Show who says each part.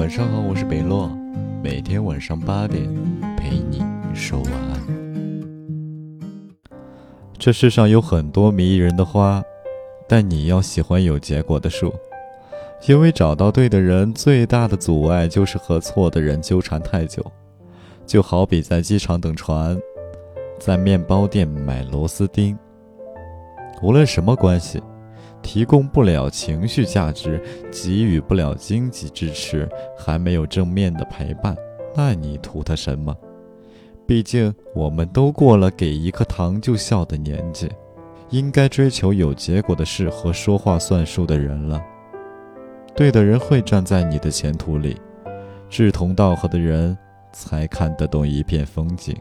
Speaker 1: 晚上好，我是北洛，每天晚上八点陪你说晚安。这世上有很多迷人的花，但你要喜欢有结果的树，因为找到对的人最大的阻碍就是和错的人纠缠太久。就好比在机场等船，在面包店买螺丝钉，无论什么关系。提供不了情绪价值，给予不了经济支持，还没有正面的陪伴，那你图他什么？毕竟我们都过了给一颗糖就笑的年纪，应该追求有结果的事和说话算数的人了。对的人会站在你的前途里，志同道合的人才看得懂一片风景。